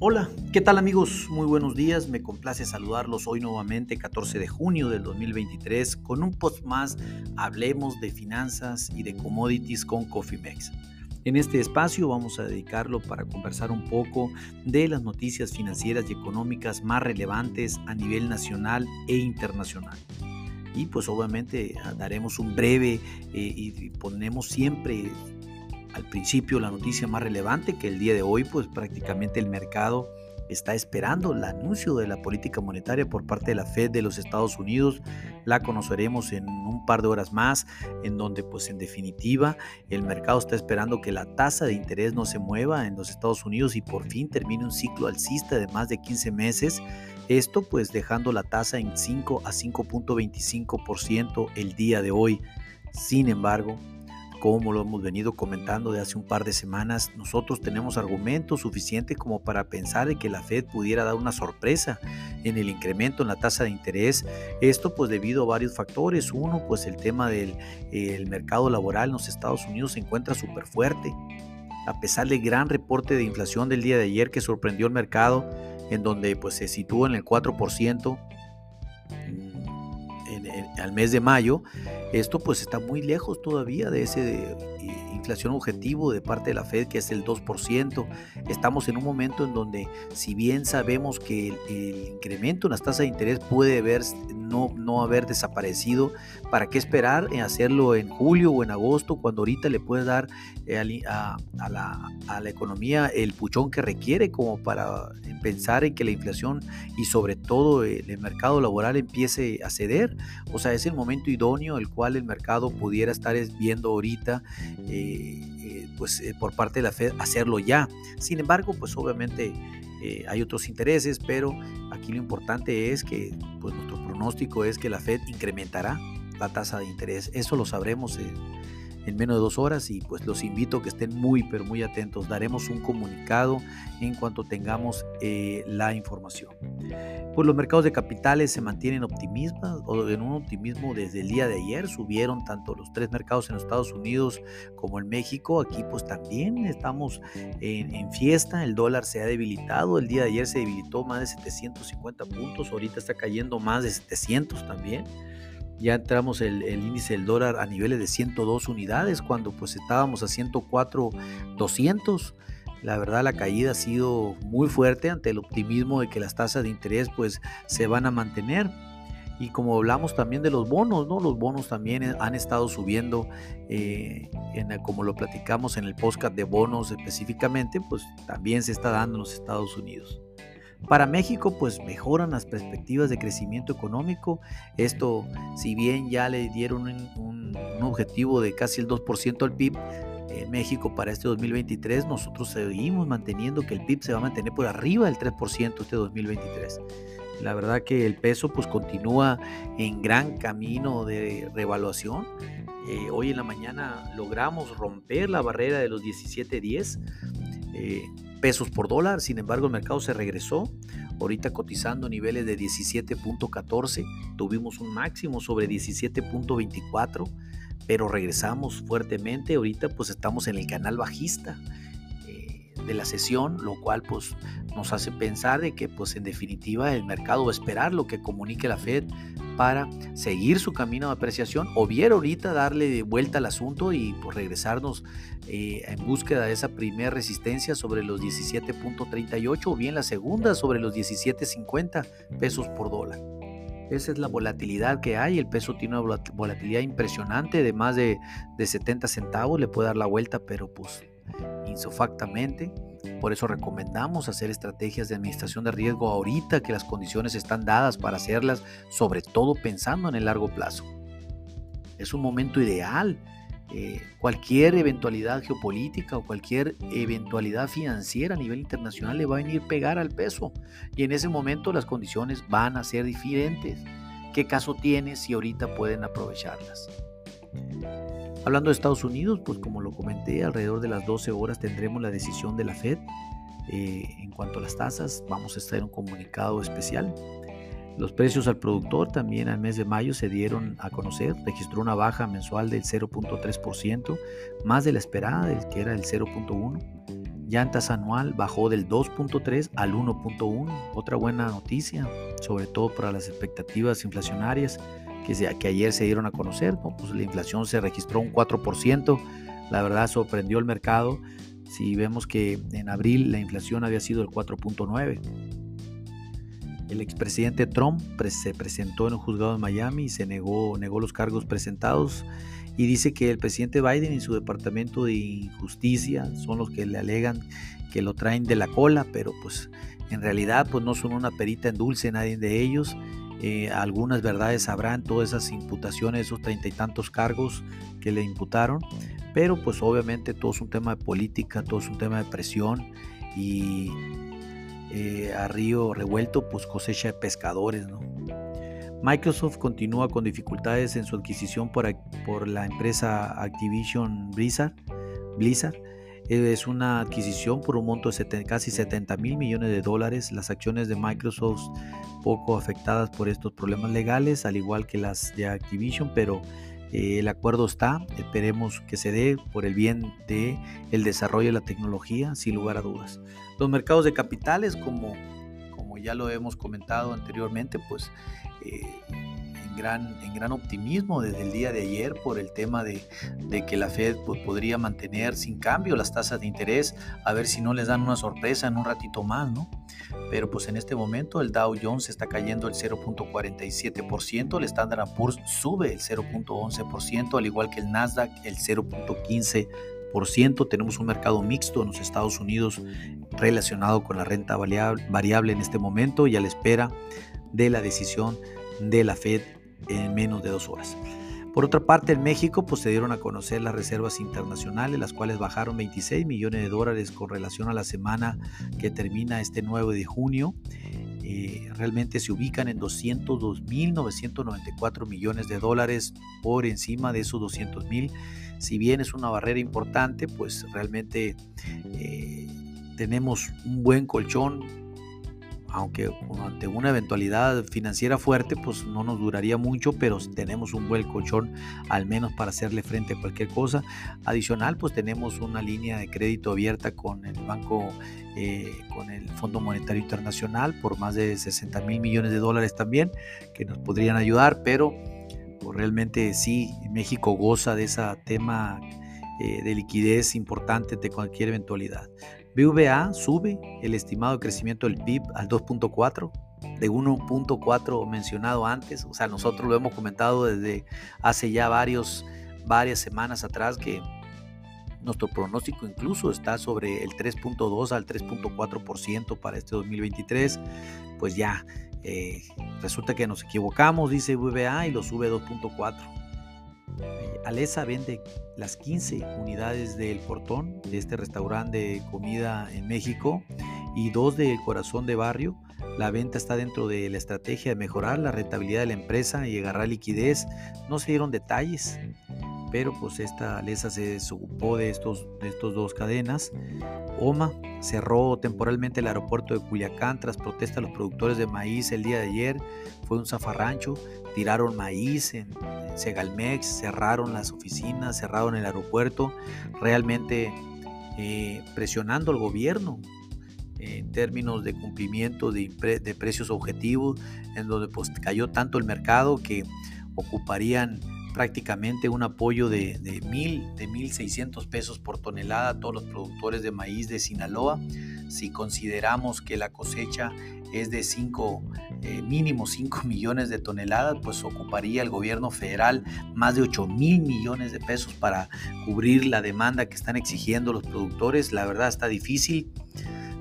Hola, ¿qué tal amigos? Muy buenos días, me complace saludarlos hoy nuevamente 14 de junio del 2023 con un post más Hablemos de finanzas y de commodities con Coffeemex. En este espacio vamos a dedicarlo para conversar un poco de las noticias financieras y económicas más relevantes a nivel nacional e internacional. Y pues obviamente daremos un breve eh, y ponemos siempre al principio la noticia más relevante que el día de hoy pues prácticamente el mercado está esperando el anuncio de la política monetaria por parte de la Fed de los Estados Unidos. La conoceremos en un par de horas más, en donde pues en definitiva el mercado está esperando que la tasa de interés no se mueva en los Estados Unidos y por fin termine un ciclo alcista de más de 15 meses. Esto pues dejando la tasa en 5 a 5.25% el día de hoy. Sin embargo, como lo hemos venido comentando de hace un par de semanas, nosotros tenemos argumentos suficientes como para pensar de que la Fed pudiera dar una sorpresa en el incremento en la tasa de interés. Esto pues debido a varios factores. Uno, pues el tema del mercado laboral en los Estados Unidos se encuentra súper fuerte. A pesar del gran reporte de inflación del día de ayer que sorprendió el mercado, en donde pues se sitúa en el 4%, al mes de mayo, esto pues está muy lejos todavía de ese inflación objetivo de parte de la Fed que es el 2%. Estamos en un momento en donde si bien sabemos que el, incremento en las tasas de interés puede haber, no, no haber desaparecido, ¿para qué esperar en hacerlo en julio o en agosto cuando ahorita le puede dar eh, a, la, a la economía el puchón que requiere como para pensar en que la inflación y sobre todo el mercado laboral empiece a ceder? O sea, es el momento idóneo el cual el mercado pudiera estar viendo ahorita. Eh, eh, pues eh, por parte de la Fed hacerlo ya. Sin embargo, pues obviamente eh, hay otros intereses, pero aquí lo importante es que pues nuestro pronóstico es que la Fed incrementará la tasa de interés. Eso lo sabremos en menos de dos horas y pues los invito a que estén muy pero muy atentos. Daremos un comunicado en cuanto tengamos eh, la información. Pues los mercados de capitales se mantienen optimistas o en un optimismo desde el día de ayer. Subieron tanto los tres mercados en los Estados Unidos como en México. Aquí pues también estamos en, en fiesta. El dólar se ha debilitado. El día de ayer se debilitó más de 750 puntos. Ahorita está cayendo más de 700 también ya entramos el, el, índice del dólar a niveles de 102 unidades cuando pues estábamos a 104 200 la verdad la caída ha sido muy fuerte ante el optimismo de que las tasas de interés pues se van a mantener y como hablamos también de los bonos, ¿no? Los bonos también han estado subiendo, eh, en, como lo platicamos en el podcast de bonos específicamente, pues también se está dando en los Estados Unidos. Para México, pues mejoran las perspectivas de crecimiento económico. Esto, si bien ya le dieron un, objetivo de casi el 2% al PIB, en México para este 2023, nosotros seguimos manteniendo que el PIB se va a mantener por arriba del 3% este 2023. La verdad que el peso pues continúa en gran camino de revaluación. Eh, hoy en la mañana logramos romper la barrera de los 17.10. Eh, pesos por dólar, sin embargo el mercado se regresó, ahorita cotizando niveles de 17.14, tuvimos un máximo sobre 17.24, pero regresamos fuertemente, ahorita pues estamos en el canal bajista de la sesión, lo cual pues nos hace pensar de que pues en definitiva el mercado va a esperar lo que comunique la Fed para seguir su camino de apreciación o bien ahorita darle vuelta al asunto y pues, regresarnos eh, en búsqueda de esa primera resistencia sobre los 17.38 o bien la segunda sobre los 17.50 pesos por dólar. Esa es la volatilidad que hay. El peso tiene una volatilidad impresionante de más de, de 70 centavos. Le puede dar la vuelta, pero pues insofactamente. Por eso recomendamos hacer estrategias de administración de riesgo ahorita que las condiciones están dadas para hacerlas, sobre todo pensando en el largo plazo. Es un momento ideal. Eh, cualquier eventualidad geopolítica o cualquier eventualidad financiera a nivel internacional le va a venir pegar al peso y en ese momento las condiciones van a ser diferentes. ¿Qué caso tiene si ahorita pueden aprovecharlas? Hablando de Estados Unidos, pues como lo comenté, alrededor de las 12 horas tendremos la decisión de la Fed eh, en cuanto a las tasas. Vamos a estar en un comunicado especial. Los precios al productor también al mes de mayo se dieron a conocer, registró una baja mensual del 0.3%, más de la esperada, del que era el 0.1%. llantas anual bajó del 2.3 al 1.1. Otra buena noticia, sobre todo para las expectativas inflacionarias que, que ayer se dieron a conocer. Pues la inflación se registró un 4%. La verdad sorprendió el mercado. Si vemos que en abril la inflación había sido el 4.9. El expresidente Trump se presentó en un juzgado de Miami y se negó, negó los cargos presentados y dice que el presidente Biden y su departamento de justicia son los que le alegan que lo traen de la cola, pero pues en realidad pues no son una perita en dulce nadie de ellos. Eh, algunas verdades sabrán todas esas imputaciones, esos treinta y tantos cargos que le imputaron, pero pues obviamente todo es un tema de política, todo es un tema de presión y eh, a río revuelto pues cosecha de pescadores. Microsoft continúa con dificultades en su adquisición por, la empresa Activision. Blizzard. Es una adquisición por un monto de casi 70 mil millones de dólares. Las acciones de Microsoft poco afectadas por estos problemas legales, al igual que las de Activision, pero eh, el acuerdo está. Esperemos que se dé por el bien de el desarrollo de la tecnología, sin lugar a dudas. Los mercados de capitales, como ya lo hemos comentado anteriormente, pues eh, gran, en gran optimismo desde el día de ayer por el tema de, que la Fed pues, podría mantener sin cambio las tasas de interés, a ver si no les dan una sorpresa en un ratito más, ¿no? Pero pues en este momento el Dow Jones está cayendo el 0.47%, el Standard Poor's sube el 0.11%, al igual que el Nasdaq el 0.15%. Tenemos un mercado mixto en los Estados Unidos relacionado con la renta variable en este momento y a la espera de la decisión de la Fed en menos de dos horas. Por otra parte, en México pues, se dieron a conocer las reservas internacionales, las cuales bajaron 26 millones de dólares con relación a la semana que termina este 9 de junio. Eh, realmente se ubican en 202.994 millones de dólares por encima de esos 200.000. Si bien es una barrera importante, pues realmente eh, tenemos un buen colchón, aunque ante una eventualidad financiera fuerte, pues no nos duraría mucho, pero tenemos un buen colchón al menos para hacerle frente a cualquier cosa. Adicional, pues tenemos una línea de crédito abierta con el banco, eh, con el Fondo Monetario Internacional por más de 60 mil millones de dólares también, que nos podrían ayudar, pero pues, realmente sí, México goza de ese tema eh, de liquidez importante de cualquier eventualidad. BVA sube el estimado de crecimiento del PIB al 2.4 de 1.4 mencionado antes, o sea, nosotros lo hemos comentado desde hace ya varios, varias semanas atrás que nuestro pronóstico incluso está sobre el 3.2 al 3.4% para este 2023, pues ya eh, resulta que nos equivocamos, dice VBA, y lo sube 2.4. Alesa vende las 15 unidades del portón de este restaurante de comida en México y dos del corazón de barrio. La venta está dentro de la estrategia de mejorar la rentabilidad de la empresa y agarrar liquidez. No se dieron detalles, pero pues esta Alesa se desocupó de estos, de estos dos cadenas. OMA cerró temporalmente el aeropuerto de Culiacán tras protesta de los productores de maíz el día de ayer. Fue un zafarrancho, tiraron maíz en, Segalmex, cerraron las oficinas, cerraron el aeropuerto, realmente eh, presionando al gobierno en términos de cumplimiento de, precios objetivos, en donde pues, cayó tanto el mercado que ocuparían prácticamente un apoyo de, de, mil, de 1.600 pesos por tonelada a todos los productores de maíz de Sinaloa. Si consideramos que la cosecha es de 5, eh, mínimo 5 millones de toneladas, pues ocuparía el gobierno federal más de 8 mil millones de pesos para cubrir la demanda que están exigiendo los productores. La verdad está difícil.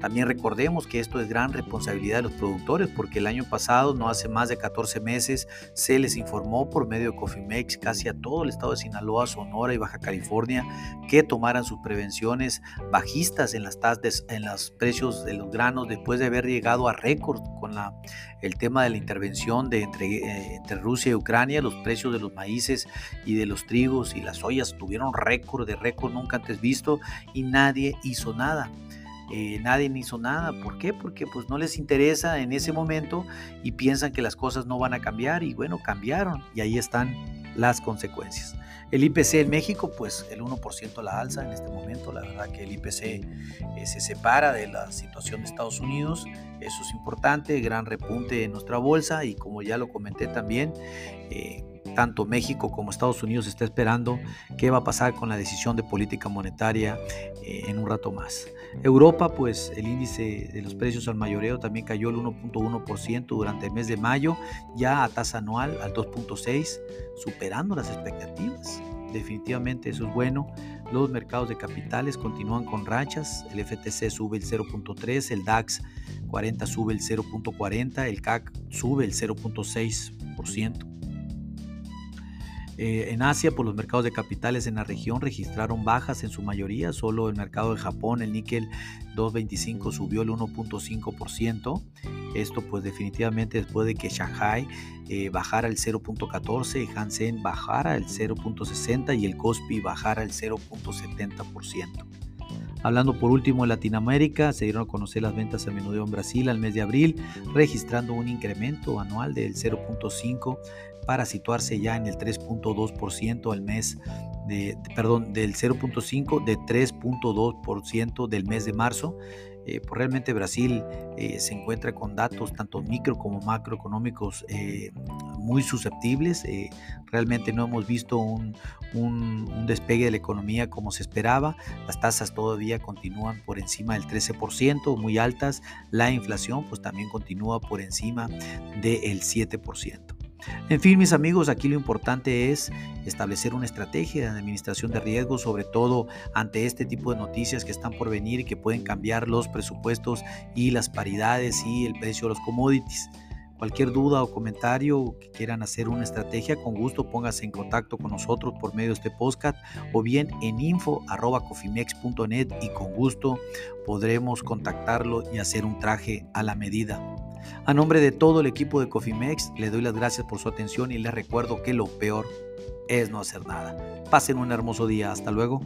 También recordemos que esto es gran responsabilidad de los productores porque el año pasado, no hace más de 14 meses, se les informó por medio de Cofimex casi a todo el estado de Sinaloa, Sonora y Baja California que tomaran sus prevenciones bajistas en las tasas, en los precios de los granos después de haber llegado a récord con la, el tema de la intervención de entre, eh, entre Rusia y Ucrania, los precios de los maíces y de los trigos y las ollas tuvieron récord de récord nunca antes visto y nadie hizo nada. Eh, nadie hizo nada. ¿Por qué? Porque pues no les interesa en ese momento y piensan que las cosas no van a cambiar y bueno, cambiaron y ahí están las consecuencias. El IPC en México, pues el 1% a la alza en este momento. La verdad que el IPC eh, se separa de la situación de Estados Unidos. Eso es importante, gran repunte en nuestra bolsa y como ya lo comenté también, eh, tanto México como Estados Unidos está esperando qué va a pasar con la decisión de política monetaria eh, en un rato más. Europa, pues el índice de los precios al mayoreo también cayó el 1.1% durante el mes de mayo, ya a tasa anual al 2.6%, superando las expectativas. Definitivamente eso es bueno. Los mercados de capitales continúan con rachas. El FTC sube el 0.3, el DAX 40 sube el 0.40, el CAC sube el 0.6%. Eh, en Asia, por los mercados de capitales en la región registraron bajas en su mayoría. Solo el mercado de Japón, el níquel 225 subió el 1.5%. Esto pues definitivamente después de que Shanghai eh, bajara el 0.14, Hansen bajara el 0.60 y el Kospi bajara el 0.70%. Hablando por último de Latinoamérica, se dieron a conocer las ventas a menudeo en Brasil al mes de abril, registrando un incremento anual del 0.5 para situarse ya en el 3.2% al mes de, perdón, del 0.5 de 3.2% del mes de marzo. Eh, pues realmente Brasil eh, se encuentra con datos tanto micro como macroeconómicos eh, muy susceptibles. realmente no hemos visto un, un, despegue de la economía como se esperaba. Las tasas todavía continúan por encima del 13%, muy altas. La inflación pues también continúa por encima del 7%. En fin, mis amigos, aquí lo importante es establecer una estrategia de administración de riesgos, sobre todo ante este tipo de noticias que están por venir y que pueden cambiar los presupuestos y las paridades y el precio de los commodities. Cualquier duda o comentario que quieran hacer una estrategia, con gusto póngase en contacto con nosotros por medio de este podcast o bien en info.cofimex.net y con gusto podremos contactarlo y hacer un traje a la medida. A nombre de todo el equipo de Cofimex, le doy las gracias por su atención y les recuerdo que lo peor es no hacer nada. Pasen un hermoso día. Hasta luego.